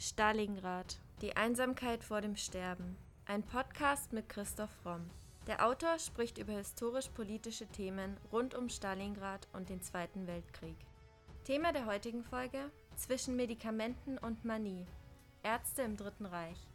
Stalingrad. Die Einsamkeit vor dem Sterben. Ein Podcast mit Christoph Romm. Der Autor spricht über historisch-politische Themen rund um Stalingrad und den Zweiten Weltkrieg. Thema der heutigen Folge: Zwischen Medikamenten und Manie. Ärzte im Dritten Reich.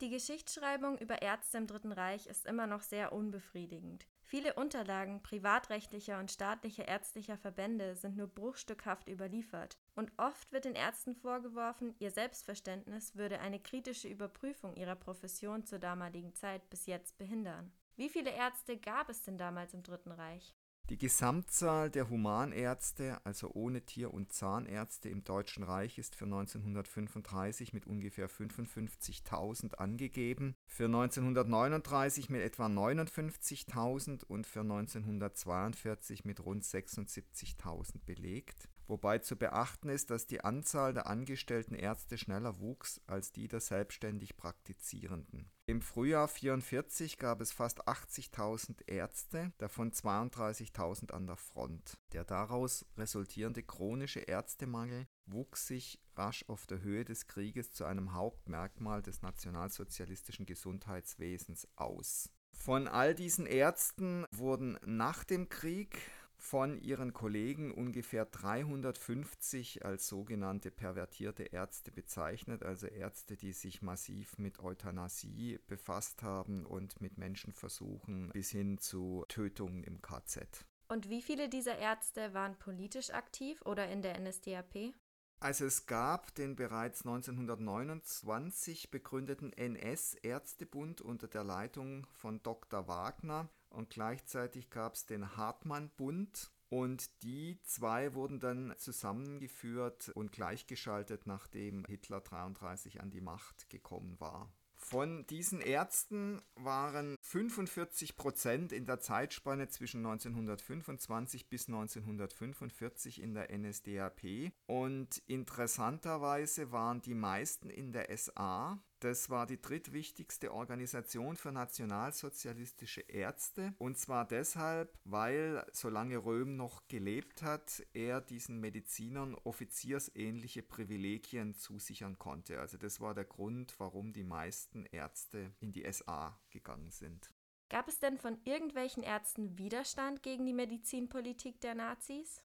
Die Geschichtsschreibung über Ärzte im Dritten Reich ist immer noch sehr unbefriedigend. Viele Unterlagen privatrechtlicher und staatlicher ärztlicher Verbände sind nur bruchstückhaft überliefert, und oft wird den Ärzten vorgeworfen, ihr Selbstverständnis würde eine kritische Überprüfung ihrer Profession zur damaligen Zeit bis jetzt behindern. Wie viele Ärzte gab es denn damals im Dritten Reich? Die Gesamtzahl der Humanärzte, also ohne Tier- und Zahnärzte im Deutschen Reich, ist für 1935 mit ungefähr 55.000 angegeben, für 1939 mit etwa 59.000 und für 1942 mit rund 76.000 belegt. Wobei zu beachten ist, dass die Anzahl der angestellten Ärzte schneller wuchs als die der selbstständig Praktizierenden. Im Frühjahr 1944 gab es fast 80.000 Ärzte, davon 32.000 an der Front. Der daraus resultierende chronische Ärztemangel wuchs sich rasch auf der Höhe des Krieges zu einem Hauptmerkmal des nationalsozialistischen Gesundheitswesens aus. Von all diesen Ärzten wurden nach dem Krieg von ihren Kollegen ungefähr 350 als sogenannte pervertierte Ärzte bezeichnet, also Ärzte, die sich massiv mit Euthanasie befasst haben und mit Menschenversuchen bis hin zu Tötungen im KZ. Und wie viele dieser Ärzte waren politisch aktiv oder in der NSDAP? Also es gab den bereits 1929 begründeten NS-Ärztebund unter der Leitung von Dr. Wagner und gleichzeitig gab es den Hartmann-Bund. Und die zwei wurden dann zusammengeführt und gleichgeschaltet, nachdem Hitler 1933 an die Macht gekommen war. Von diesen Ärzten waren 45 Prozent in der Zeitspanne zwischen 1925 bis 1945 in der NSDAP und interessanterweise waren die meisten in der SA, das war die drittwichtigste Organisation für nationalsozialistische Ärzte. Und zwar deshalb, weil, solange Röhm noch gelebt hat, er diesen Medizinern offiziersähnliche Privilegien zusichern konnte. Also das war der Grund, warum die meisten Ärzte in die SA gegangen sind. Gab es denn von irgendwelchen Ärzten Widerstand gegen die Medizinpolitik der Nazis?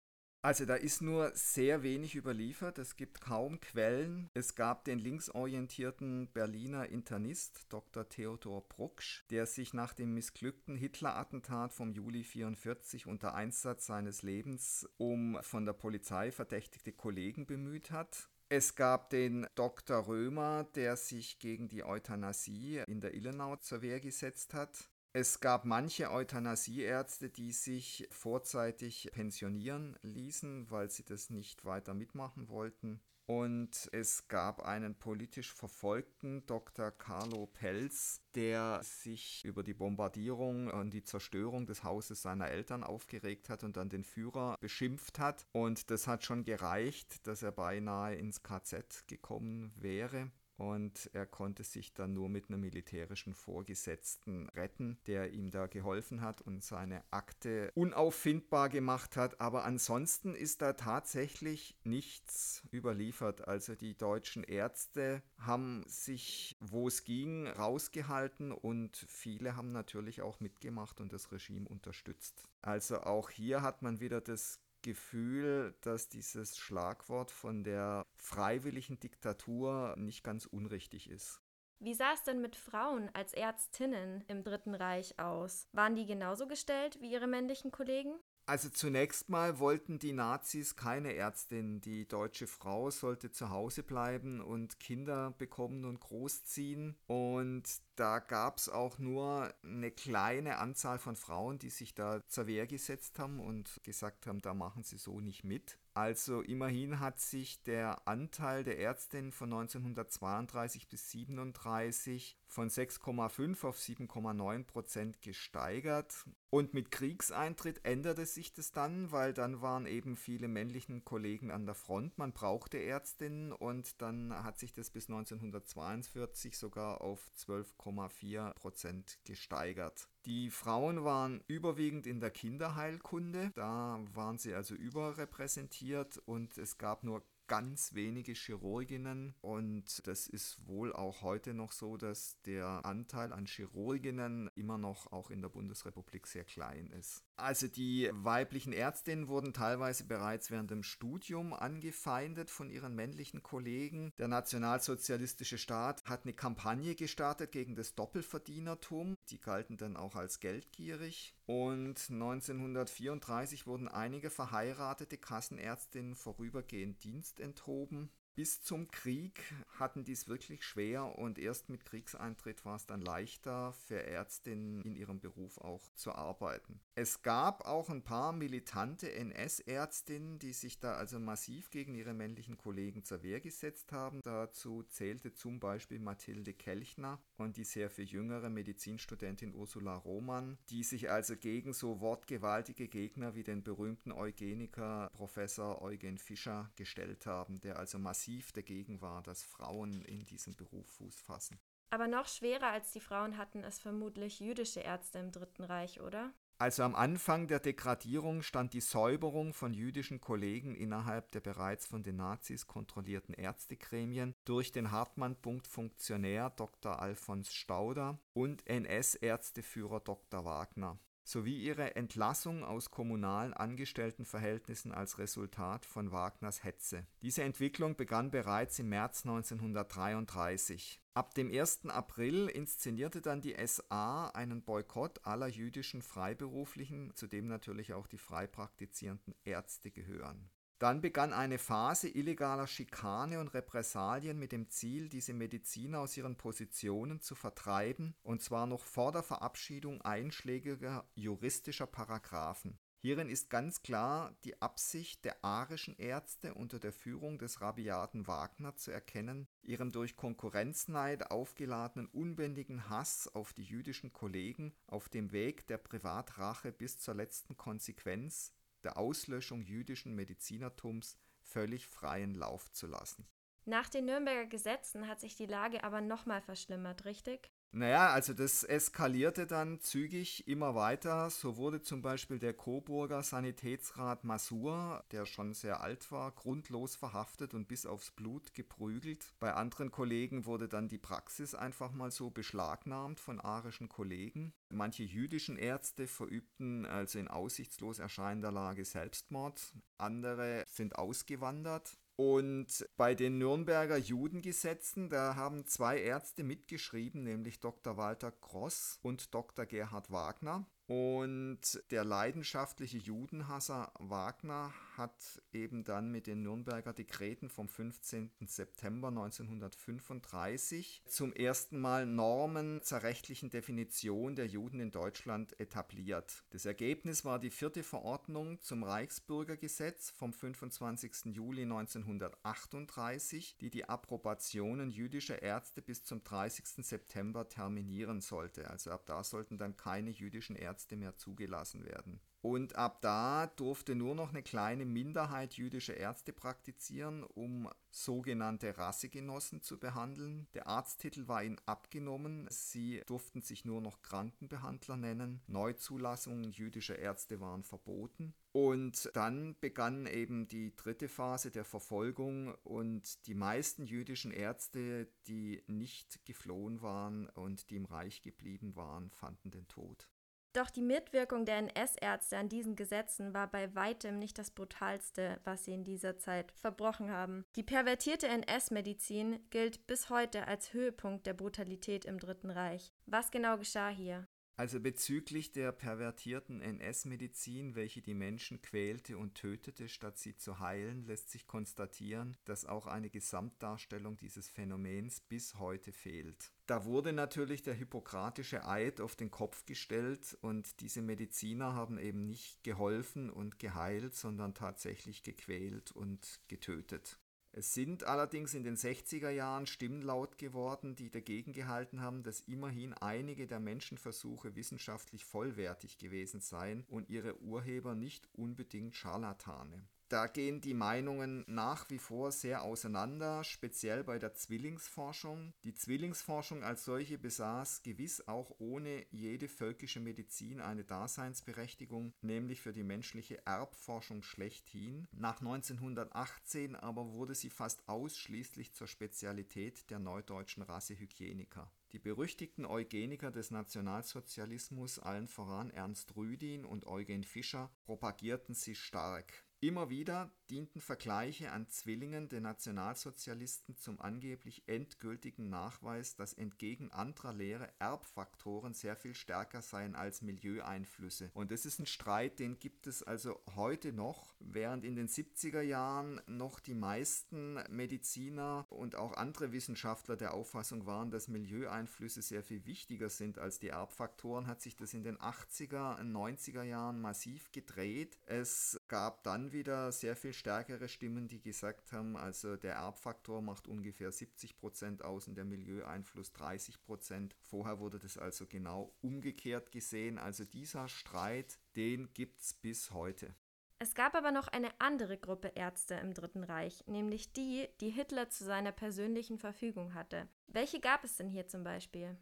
Also da ist nur sehr wenig überliefert, es gibt kaum Quellen. Es gab den linksorientierten Berliner Internist Dr. Theodor Brucksch, der sich nach dem missglückten Hitler-Attentat vom Juli 44 unter Einsatz seines Lebens um von der Polizei verdächtigte Kollegen bemüht hat. Es gab den Dr. Römer, der sich gegen die Euthanasie in der Illenau zur Wehr gesetzt hat. Es gab manche Euthanasieärzte, die sich vorzeitig pensionieren ließen, weil sie das nicht weiter mitmachen wollten. Und es gab einen politisch verfolgten Dr. Carlo Pelz, der sich über die Bombardierung und die Zerstörung des Hauses seiner Eltern aufgeregt hat und dann den Führer beschimpft hat. Und das hat schon gereicht, dass er beinahe ins KZ gekommen wäre und er konnte sich dann nur mit einem militärischen Vorgesetzten retten, der ihm da geholfen hat und seine Akte unauffindbar gemacht hat. Aber ansonsten ist da tatsächlich nichts überliefert. Also die deutschen Ärzte haben sich, wo es ging, rausgehalten und viele haben natürlich auch mitgemacht und das Regime unterstützt. Also auch hier hat man wieder das Gefühl, dass dieses Schlagwort von der freiwilligen Diktatur nicht ganz unrichtig ist. Wie sah es denn mit Frauen als Ärztinnen im Dritten Reich aus? Waren die genauso gestellt wie ihre männlichen Kollegen? Also zunächst mal wollten die Nazis keine Ärztin. Die deutsche Frau sollte zu Hause bleiben und Kinder bekommen und großziehen. Und da gab es auch nur eine kleine Anzahl von Frauen, die sich da zur Wehr gesetzt haben und gesagt haben, da machen sie so nicht mit. Also immerhin hat sich der Anteil der Ärztinnen von 1932 bis 1937 von 6,5 auf 7,9 Prozent gesteigert. Und mit Kriegseintritt änderte sich das dann, weil dann waren eben viele männlichen Kollegen an der Front. Man brauchte Ärztinnen und dann hat sich das bis 1942 sogar auf 12,4 Prozent gesteigert. Die Frauen waren überwiegend in der Kinderheilkunde, da waren sie also überrepräsentiert und es gab nur ganz wenige Chirurginnen und das ist wohl auch heute noch so, dass der Anteil an Chirurginnen immer noch auch in der Bundesrepublik sehr klein ist. Also die weiblichen Ärztinnen wurden teilweise bereits während dem Studium angefeindet von ihren männlichen Kollegen. Der nationalsozialistische Staat hat eine Kampagne gestartet gegen das Doppelverdienertum. Die galten dann auch als geldgierig. Und 1934 wurden einige verheiratete Kassenärztinnen vorübergehend Dienst enthoben. Bis zum Krieg hatten die es wirklich schwer und erst mit Kriegseintritt war es dann leichter für Ärztinnen in ihrem Beruf auch zu arbeiten. Es gab auch ein paar militante NS-Ärztinnen, die sich da also massiv gegen ihre männlichen Kollegen zur Wehr gesetzt haben. Dazu zählte zum Beispiel Mathilde Kelchner und die sehr viel jüngere Medizinstudentin Ursula Roman, die sich also gegen so wortgewaltige Gegner wie den berühmten Eugeniker Professor Eugen Fischer gestellt haben, der also massiv massiv dagegen war, dass Frauen in diesem Beruf Fuß fassen. Aber noch schwerer als die Frauen hatten es vermutlich jüdische Ärzte im Dritten Reich, oder? Also am Anfang der Degradierung stand die Säuberung von jüdischen Kollegen innerhalb der bereits von den Nazis kontrollierten Ärztegremien durch den Hartmann-Punkt-Funktionär Dr. Alfons Stauder und NS-Ärzteführer Dr. Wagner sowie ihre Entlassung aus kommunalen Angestelltenverhältnissen als Resultat von Wagners Hetze. Diese Entwicklung begann bereits im März 1933. Ab dem 1. April inszenierte dann die SA einen Boykott aller jüdischen Freiberuflichen, zu dem natürlich auch die frei praktizierenden Ärzte gehören. Dann begann eine Phase illegaler Schikane und Repressalien mit dem Ziel, diese Mediziner aus ihren Positionen zu vertreiben, und zwar noch vor der Verabschiedung einschlägiger juristischer Paragraphen. Hierin ist ganz klar die Absicht der arischen Ärzte unter der Führung des rabiaten Wagner zu erkennen, ihrem durch Konkurrenzneid aufgeladenen unbändigen Hass auf die jüdischen Kollegen auf dem Weg der Privatrache bis zur letzten Konsequenz der Auslöschung jüdischen Medizinertums völlig freien Lauf zu lassen. Nach den Nürnberger Gesetzen hat sich die Lage aber nochmal verschlimmert, richtig? Naja, also das eskalierte dann zügig immer weiter. So wurde zum Beispiel der Coburger Sanitätsrat Masur, der schon sehr alt war, grundlos verhaftet und bis aufs Blut geprügelt. Bei anderen Kollegen wurde dann die Praxis einfach mal so beschlagnahmt von arischen Kollegen. Manche jüdischen Ärzte verübten also in aussichtslos erscheinender Lage Selbstmord. Andere sind ausgewandert. Und bei den Nürnberger Judengesetzen, da haben zwei Ärzte mitgeschrieben, nämlich Dr. Walter Gross und Dr. Gerhard Wagner. Und der leidenschaftliche Judenhasser Wagner hat eben dann mit den Nürnberger Dekreten vom 15. September 1935 zum ersten Mal Normen zur rechtlichen Definition der Juden in Deutschland etabliert. Das Ergebnis war die vierte Verordnung zum Reichsbürgergesetz vom 25. Juli 1938, die die Approbationen jüdischer Ärzte bis zum 30. September terminieren sollte. Also ab da sollten dann keine jüdischen Ärzte mehr zugelassen werden. Und ab da durfte nur noch eine kleine Minderheit jüdische Ärzte praktizieren, um sogenannte Rassegenossen zu behandeln. Der Arzttitel war ihnen abgenommen. Sie durften sich nur noch Krankenbehandler nennen. Neuzulassungen jüdischer Ärzte waren verboten. Und dann begann eben die dritte Phase der Verfolgung und die meisten jüdischen Ärzte, die nicht geflohen waren und die im Reich geblieben waren, fanden den Tod. Doch die Mitwirkung der NS-Ärzte an diesen Gesetzen war bei weitem nicht das brutalste, was sie in dieser Zeit verbrochen haben. Die pervertierte NS-Medizin gilt bis heute als Höhepunkt der Brutalität im Dritten Reich. Was genau geschah hier? Also bezüglich der pervertierten NS-Medizin, welche die Menschen quälte und tötete, statt sie zu heilen, lässt sich konstatieren, dass auch eine Gesamtdarstellung dieses Phänomens bis heute fehlt. Da wurde natürlich der hippokratische Eid auf den Kopf gestellt und diese Mediziner haben eben nicht geholfen und geheilt, sondern tatsächlich gequält und getötet. Es sind allerdings in den 60er Jahren Stimmen laut geworden, die dagegen gehalten haben, dass immerhin einige der Menschenversuche wissenschaftlich vollwertig gewesen seien und ihre Urheber nicht unbedingt Scharlatane. Da gehen die Meinungen nach wie vor sehr auseinander, speziell bei der Zwillingsforschung. Die Zwillingsforschung als solche besaß gewiss auch ohne jede völkische Medizin eine Daseinsberechtigung, nämlich für die menschliche Erbforschung schlechthin. Nach 1918 aber wurde sie fast ausschließlich zur Spezialität der neudeutschen Rassehygieniker. Die berüchtigten Eugeniker des Nationalsozialismus, allen voran Ernst Rüdin und Eugen Fischer, propagierten sie stark. Immer wieder dienten Vergleiche an Zwillingen der Nationalsozialisten zum angeblich endgültigen Nachweis, dass entgegen anderer Lehre Erbfaktoren sehr viel stärker seien als Milieueinflüsse. Und das ist ein Streit, den gibt es also heute noch, während in den 70er Jahren noch die meisten Mediziner und auch andere Wissenschaftler der Auffassung waren, dass Milieueinflüsse sehr viel wichtiger sind als die Erbfaktoren, hat sich das in den 80er, 90er Jahren massiv gedreht. Es gab dann wieder sehr viel stärkere Stimmen, die gesagt haben, also der Erbfaktor macht ungefähr 70 Prozent aus und der Milieueinfluss 30 Prozent. Vorher wurde das also genau umgekehrt gesehen. Also dieser Streit, den gibt es bis heute. Es gab aber noch eine andere Gruppe Ärzte im Dritten Reich, nämlich die, die Hitler zu seiner persönlichen Verfügung hatte. Welche gab es denn hier zum Beispiel?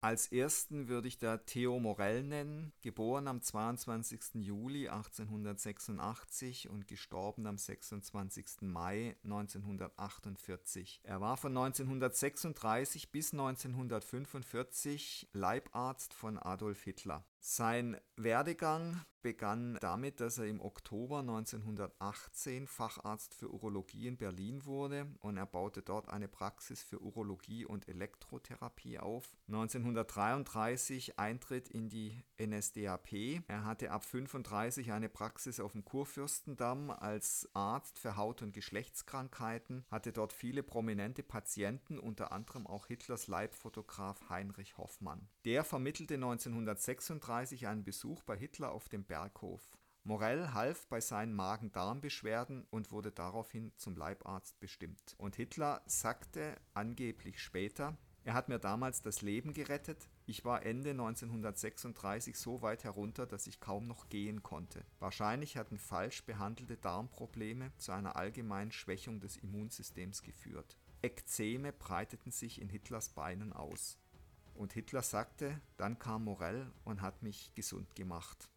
Als ersten würde ich da Theo Morell nennen, geboren am 22. Juli 1886 und gestorben am 26. Mai 1948. Er war von 1936 bis 1945 Leibarzt von Adolf Hitler. Sein Werdegang begann damit, dass er im Oktober 1918 Facharzt für Urologie in Berlin wurde und er baute dort eine Praxis für Urologie und Elektrotherapie auf. 1933 Eintritt in die NSDAP. Er hatte ab 35 eine Praxis auf dem Kurfürstendamm als Arzt für Haut- und Geschlechtskrankheiten, hatte dort viele prominente Patienten, unter anderem auch Hitlers Leibfotograf Heinrich Hoffmann. Der vermittelte 1936 einen Besuch bei Hitler auf dem Berghof. Morell half bei seinen Magen-Darm-Beschwerden und wurde daraufhin zum Leibarzt bestimmt. Und Hitler sagte angeblich später, er hat mir damals das Leben gerettet. Ich war Ende 1936 so weit herunter, dass ich kaum noch gehen konnte. Wahrscheinlich hatten falsch behandelte Darmprobleme zu einer allgemeinen Schwächung des Immunsystems geführt. Ekzeme breiteten sich in Hitlers Beinen aus. Und Hitler sagte, dann kam Morell und hat mich gesund gemacht.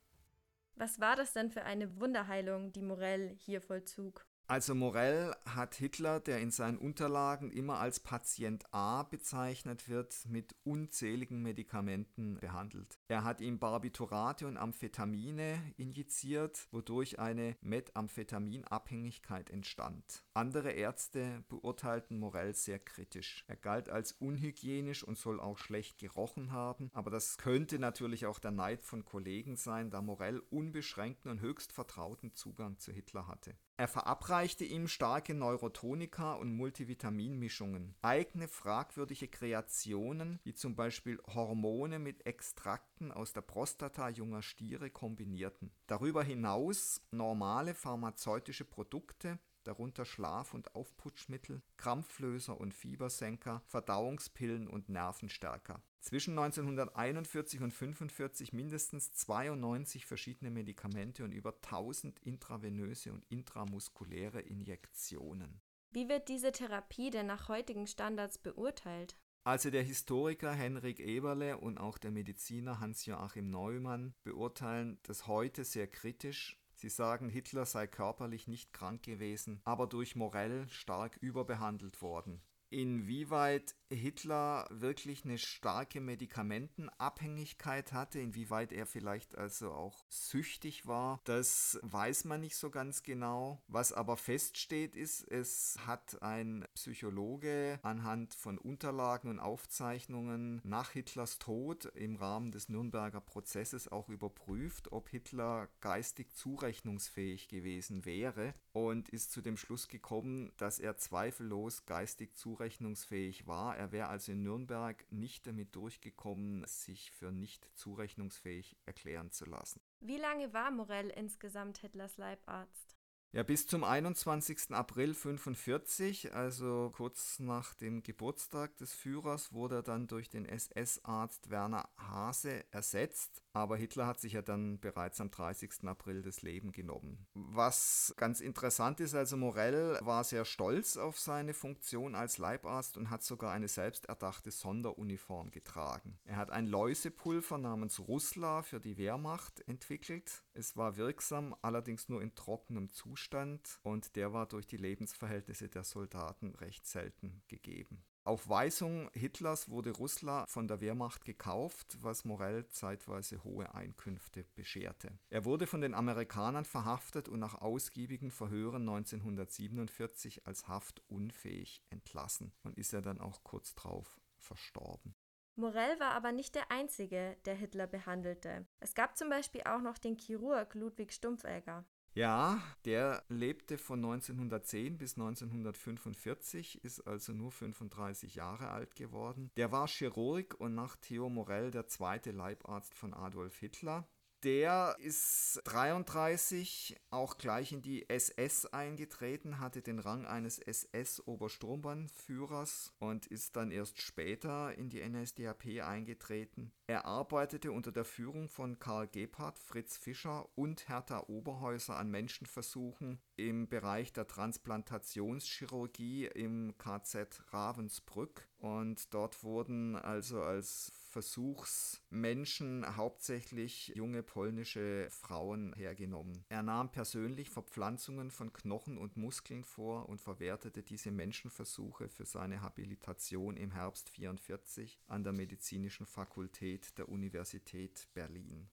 Was war das denn für eine Wunderheilung, die Morell hier vollzog? Also Morell hat Hitler, der in seinen Unterlagen immer als Patient A bezeichnet wird, mit unzähligen Medikamenten behandelt. Er hat ihm Barbiturate und Amphetamine injiziert, wodurch eine Methamphetaminabhängigkeit entstand. Andere Ärzte beurteilten Morell sehr kritisch. Er galt als unhygienisch und soll auch schlecht gerochen haben, aber das könnte natürlich auch der Neid von Kollegen sein, da Morell unbeschränkten und höchst vertrauten Zugang zu Hitler hatte. Er verabreichte ihm starke Neurotonika und Multivitaminmischungen, eigene fragwürdige Kreationen, wie zum Beispiel Hormone mit Extrakten aus der Prostata junger Stiere kombinierten. Darüber hinaus normale pharmazeutische Produkte, darunter Schlaf- und Aufputschmittel, Krampflöser und Fiebersenker, Verdauungspillen und Nervenstärker. Zwischen 1941 und 1945 mindestens 92 verschiedene Medikamente und über 1000 intravenöse und intramuskuläre Injektionen. Wie wird diese Therapie denn nach heutigen Standards beurteilt? Also der Historiker Henrik Eberle und auch der Mediziner Hans-Joachim Neumann beurteilen das heute sehr kritisch Sie sagen, Hitler sei körperlich nicht krank gewesen, aber durch Morell stark überbehandelt worden. Inwieweit Hitler wirklich eine starke Medikamentenabhängigkeit hatte, inwieweit er vielleicht also auch süchtig war, das weiß man nicht so ganz genau. Was aber feststeht ist, es hat ein Psychologe anhand von Unterlagen und Aufzeichnungen nach Hitlers Tod im Rahmen des Nürnberger Prozesses auch überprüft, ob Hitler geistig zurechnungsfähig gewesen wäre und ist zu dem Schluss gekommen, dass er zweifellos geistig zurechnungsfähig war. Er wäre also in Nürnberg nicht damit durchgekommen, sich für nicht zurechnungsfähig erklären zu lassen. Wie lange war Morell insgesamt Hitlers Leibarzt? Ja, bis zum 21. April 1945, also kurz nach dem Geburtstag des Führers, wurde er dann durch den SS-Arzt Werner Hase ersetzt. Aber Hitler hat sich ja dann bereits am 30. April das Leben genommen. Was ganz interessant ist, also Morell war sehr stolz auf seine Funktion als Leibarzt und hat sogar eine selbsterdachte Sonderuniform getragen. Er hat ein Läusepulver namens Rusla für die Wehrmacht entwickelt. Es war wirksam, allerdings nur in trockenem Zustand und der war durch die Lebensverhältnisse der Soldaten recht selten gegeben. Auf Weisung Hitlers wurde Russland von der Wehrmacht gekauft, was Morell zeitweise hohe Einkünfte bescherte. Er wurde von den Amerikanern verhaftet und nach ausgiebigen Verhören 1947 als haftunfähig entlassen und ist er dann auch kurz darauf verstorben. Morell war aber nicht der Einzige, der Hitler behandelte. Es gab zum Beispiel auch noch den Chirurg Ludwig Stumpfegger. Ja, der lebte von 1910 bis 1945, ist also nur 35 Jahre alt geworden. Der war Chirurg und nach Theo Morell der zweite Leibarzt von Adolf Hitler. Der ist 33 auch gleich in die SS eingetreten, hatte den Rang eines SS-Obersturmbannführers und ist dann erst später in die NSDAP eingetreten. Er arbeitete unter der Führung von Karl Gebhardt, Fritz Fischer und Hertha Oberhäuser an Menschenversuchen im Bereich der Transplantationschirurgie im KZ Ravensbrück. Und dort wurden also als Versuchsmenschen hauptsächlich junge polnische Frauen hergenommen. Er nahm persönlich Verpflanzungen von Knochen und Muskeln vor und verwertete diese Menschenversuche für seine Habilitation im Herbst 1944 an der Medizinischen Fakultät der Universität Berlin.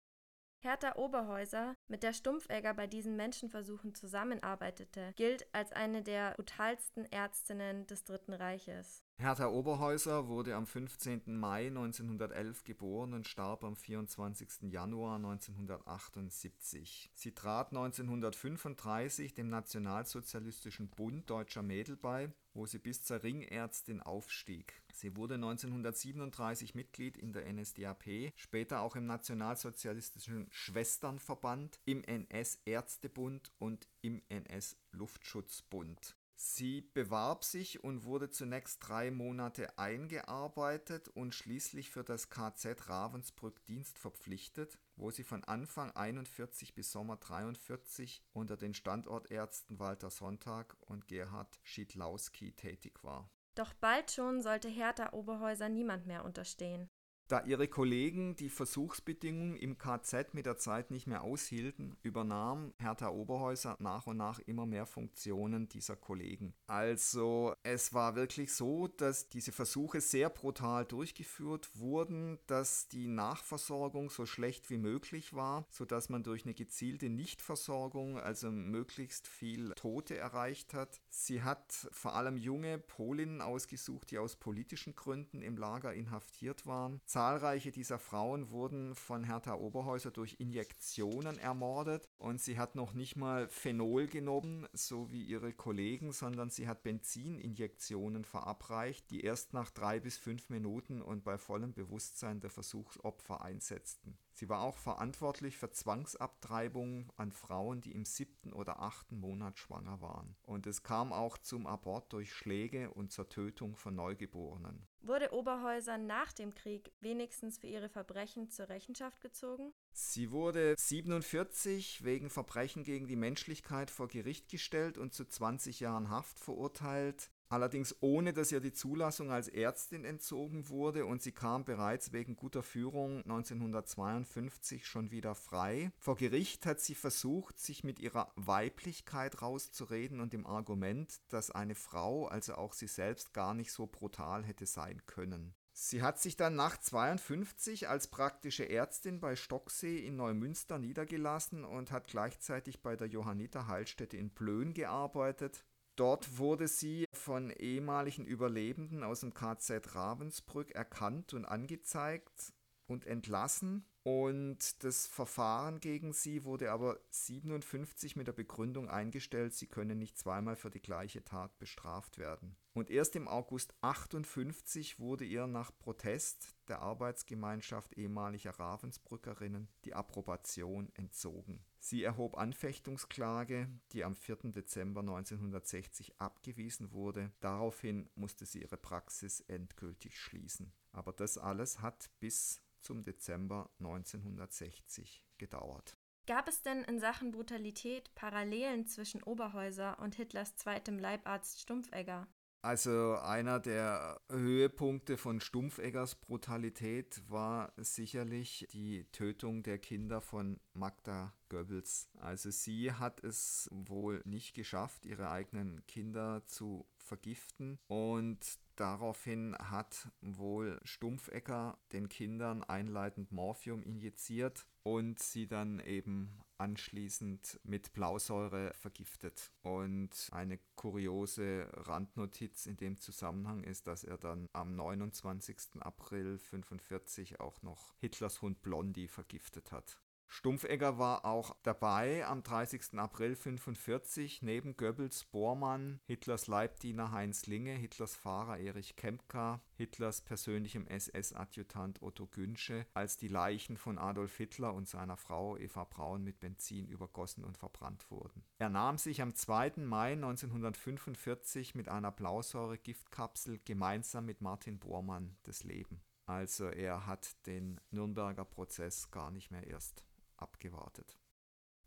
Hertha Oberhäuser, mit der Stumpfegger bei diesen Menschenversuchen zusammenarbeitete, gilt als eine der brutalsten Ärztinnen des Dritten Reiches. Hertha Oberhäuser wurde am 15. Mai 1911 geboren und starb am 24. Januar 1978. Sie trat 1935 dem Nationalsozialistischen Bund Deutscher Mädel bei wo sie bis zur Ringärztin aufstieg. Sie wurde 1937 Mitglied in der NSDAP, später auch im Nationalsozialistischen Schwesternverband, im NS-Ärztebund und im NS-Luftschutzbund. Sie bewarb sich und wurde zunächst drei Monate eingearbeitet und schließlich für das KZ Ravensbrück Dienst verpflichtet, wo sie von Anfang 41 bis Sommer 43 unter den Standortärzten Walter Sonntag und Gerhard Schiedlowski tätig war. Doch bald schon sollte Hertha Oberhäuser niemand mehr unterstehen. Da ihre Kollegen die Versuchsbedingungen im KZ mit der Zeit nicht mehr aushielten, übernahm Hertha Oberhäuser nach und nach immer mehr Funktionen dieser Kollegen. Also es war wirklich so, dass diese Versuche sehr brutal durchgeführt wurden, dass die Nachversorgung so schlecht wie möglich war, sodass man durch eine gezielte Nichtversorgung also möglichst viel Tote erreicht hat. Sie hat vor allem junge Polinnen ausgesucht, die aus politischen Gründen im Lager inhaftiert waren. Zahlreiche dieser Frauen wurden von Hertha Oberhäuser durch Injektionen ermordet und sie hat noch nicht mal Phenol genommen, so wie ihre Kollegen, sondern sie hat Benzininjektionen verabreicht, die erst nach drei bis fünf Minuten und bei vollem Bewusstsein der Versuchsopfer einsetzten. Sie war auch verantwortlich für Zwangsabtreibungen an Frauen, die im siebten oder achten Monat schwanger waren. Und es kam auch zum Abort durch Schläge und zur Tötung von Neugeborenen. Wurde Oberhäuser nach dem Krieg wenigstens für ihre Verbrechen zur Rechenschaft gezogen? Sie wurde 47 wegen Verbrechen gegen die Menschlichkeit vor Gericht gestellt und zu 20 Jahren Haft verurteilt allerdings ohne dass ihr die Zulassung als Ärztin entzogen wurde und sie kam bereits wegen guter Führung 1952 schon wieder frei. Vor Gericht hat sie versucht, sich mit ihrer Weiblichkeit rauszureden und dem Argument, dass eine Frau, also auch sie selbst, gar nicht so brutal hätte sein können. Sie hat sich dann nach 52 als praktische Ärztin bei Stocksee in Neumünster niedergelassen und hat gleichzeitig bei der Johanniter Heilstätte in Plön gearbeitet. Dort wurde sie von ehemaligen Überlebenden aus dem KZ Ravensbrück erkannt und angezeigt und entlassen. Und das Verfahren gegen sie wurde aber 57 mit der Begründung eingestellt, sie könne nicht zweimal für die gleiche Tat bestraft werden. Und erst im August 58 wurde ihr nach Protest der Arbeitsgemeinschaft ehemaliger Ravensbrückerinnen die Approbation entzogen. Sie erhob Anfechtungsklage, die am 4. Dezember 1960 abgewiesen wurde. Daraufhin musste sie ihre Praxis endgültig schließen. Aber das alles hat bis zum Dezember 1960 gedauert. Gab es denn in Sachen Brutalität Parallelen zwischen Oberhäuser und Hitlers zweitem Leibarzt Stumpfegger? Also einer der Höhepunkte von Stumpfeggers Brutalität war sicherlich die Tötung der Kinder von Magda Goebbels. Also sie hat es wohl nicht geschafft, ihre eigenen Kinder zu vergiften und daraufhin hat wohl Stumpfegger den Kindern einleitend Morphium injiziert und sie dann eben anschließend mit Blausäure vergiftet. Und eine kuriose Randnotiz in dem Zusammenhang ist, dass er dann am 29. April 1945 auch noch Hitlers Hund Blondie vergiftet hat. Stumpfegger war auch dabei am 30. April 1945 neben Goebbels, Bormann, Hitlers Leibdiener Heinz Linge, Hitlers Fahrer Erich Kempka, Hitlers persönlichem SS-Adjutant Otto Günsche, als die Leichen von Adolf Hitler und seiner Frau Eva Braun mit Benzin übergossen und verbrannt wurden. Er nahm sich am 2. Mai 1945 mit einer Blausäure-Giftkapsel gemeinsam mit Martin Bormann das Leben. Also er hat den Nürnberger Prozess gar nicht mehr erst abgewartet.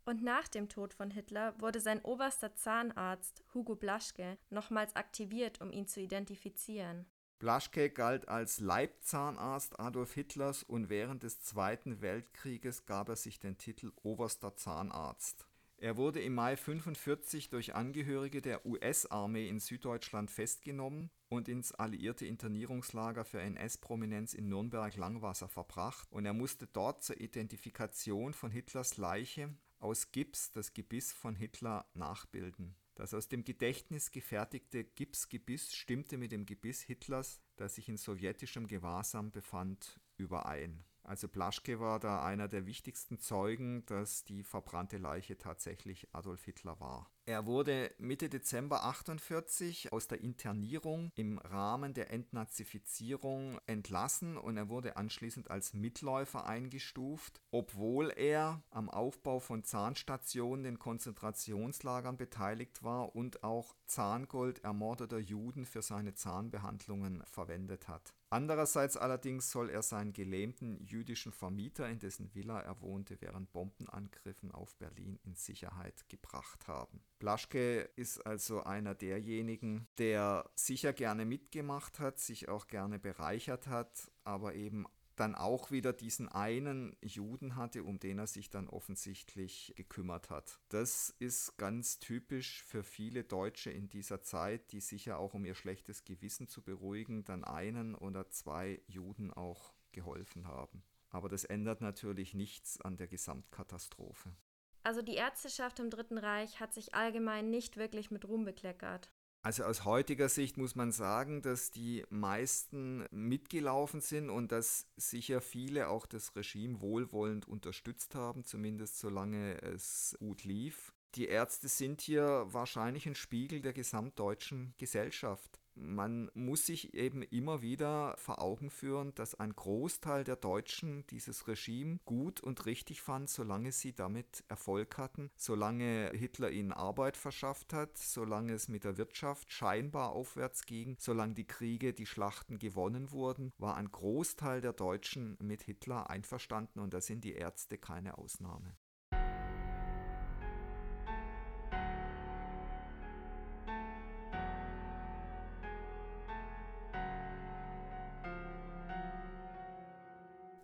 Und nach dem Tod von Hitler wurde sein oberster Zahnarzt Hugo Blaschke nochmals aktiviert, um ihn zu identifizieren. Blaschke galt als Leibzahnarzt Adolf Hitlers und während des Zweiten Weltkrieges gab er sich den Titel Oberster Zahnarzt. Er wurde im Mai 1945 durch Angehörige der US-Armee in Süddeutschland festgenommen und ins alliierte Internierungslager für NS-Prominenz in Nürnberg-Langwasser verbracht und er musste dort zur Identifikation von Hitlers Leiche aus Gips das Gebiss von Hitler nachbilden. Das aus dem Gedächtnis gefertigte Gipsgebiss stimmte mit dem Gebiss Hitlers, das sich in sowjetischem Gewahrsam befand, überein. Also Blaschke war da einer der wichtigsten Zeugen, dass die verbrannte Leiche tatsächlich Adolf Hitler war. Er wurde Mitte Dezember 48 aus der Internierung im Rahmen der Entnazifizierung entlassen und er wurde anschließend als Mitläufer eingestuft, obwohl er am Aufbau von Zahnstationen in Konzentrationslagern beteiligt war und auch Zahngold ermordeter Juden für seine Zahnbehandlungen verwendet hat. Andererseits allerdings soll er seinen gelähmten jüdischen Vermieter, in dessen Villa er wohnte, während Bombenangriffen auf Berlin in Sicherheit gebracht haben. Blaschke ist also einer derjenigen, der sicher gerne mitgemacht hat, sich auch gerne bereichert hat, aber eben dann auch wieder diesen einen Juden hatte, um den er sich dann offensichtlich gekümmert hat. Das ist ganz typisch für viele Deutsche in dieser Zeit, die sicher auch um ihr schlechtes Gewissen zu beruhigen, dann einen oder zwei Juden auch geholfen haben. Aber das ändert natürlich nichts an der Gesamtkatastrophe. Also die Ärzteschaft im Dritten Reich hat sich allgemein nicht wirklich mit Ruhm bekleckert. Also aus heutiger Sicht muss man sagen, dass die meisten mitgelaufen sind und dass sicher viele auch das Regime wohlwollend unterstützt haben, zumindest solange es gut lief. Die Ärzte sind hier wahrscheinlich ein Spiegel der gesamtdeutschen Gesellschaft man muss sich eben immer wieder vor Augen führen, dass ein Großteil der Deutschen dieses Regime gut und richtig fand, solange sie damit Erfolg hatten, solange Hitler ihnen Arbeit verschafft hat, solange es mit der Wirtschaft scheinbar aufwärts ging, solange die Kriege, die Schlachten gewonnen wurden, war ein Großteil der Deutschen mit Hitler einverstanden und da sind die Ärzte keine Ausnahme.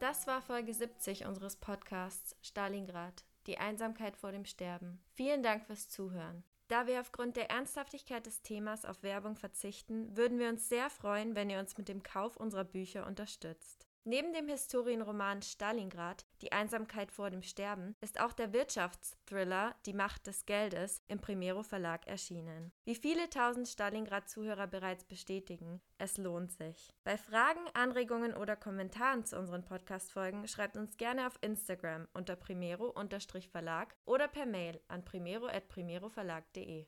Das war Folge 70 unseres Podcasts Stalingrad, die Einsamkeit vor dem Sterben. Vielen Dank fürs Zuhören. Da wir aufgrund der Ernsthaftigkeit des Themas auf Werbung verzichten, würden wir uns sehr freuen, wenn ihr uns mit dem Kauf unserer Bücher unterstützt. Neben dem Historienroman Stalingrad, Die Einsamkeit vor dem Sterben, ist auch der Wirtschaftsthriller Die Macht des Geldes im Primero Verlag erschienen. Wie viele tausend Stalingrad-Zuhörer bereits bestätigen, es lohnt sich. Bei Fragen, Anregungen oder Kommentaren zu unseren Podcast-Folgen schreibt uns gerne auf Instagram unter primero-verlag oder per Mail an primero.primeroverlag.de.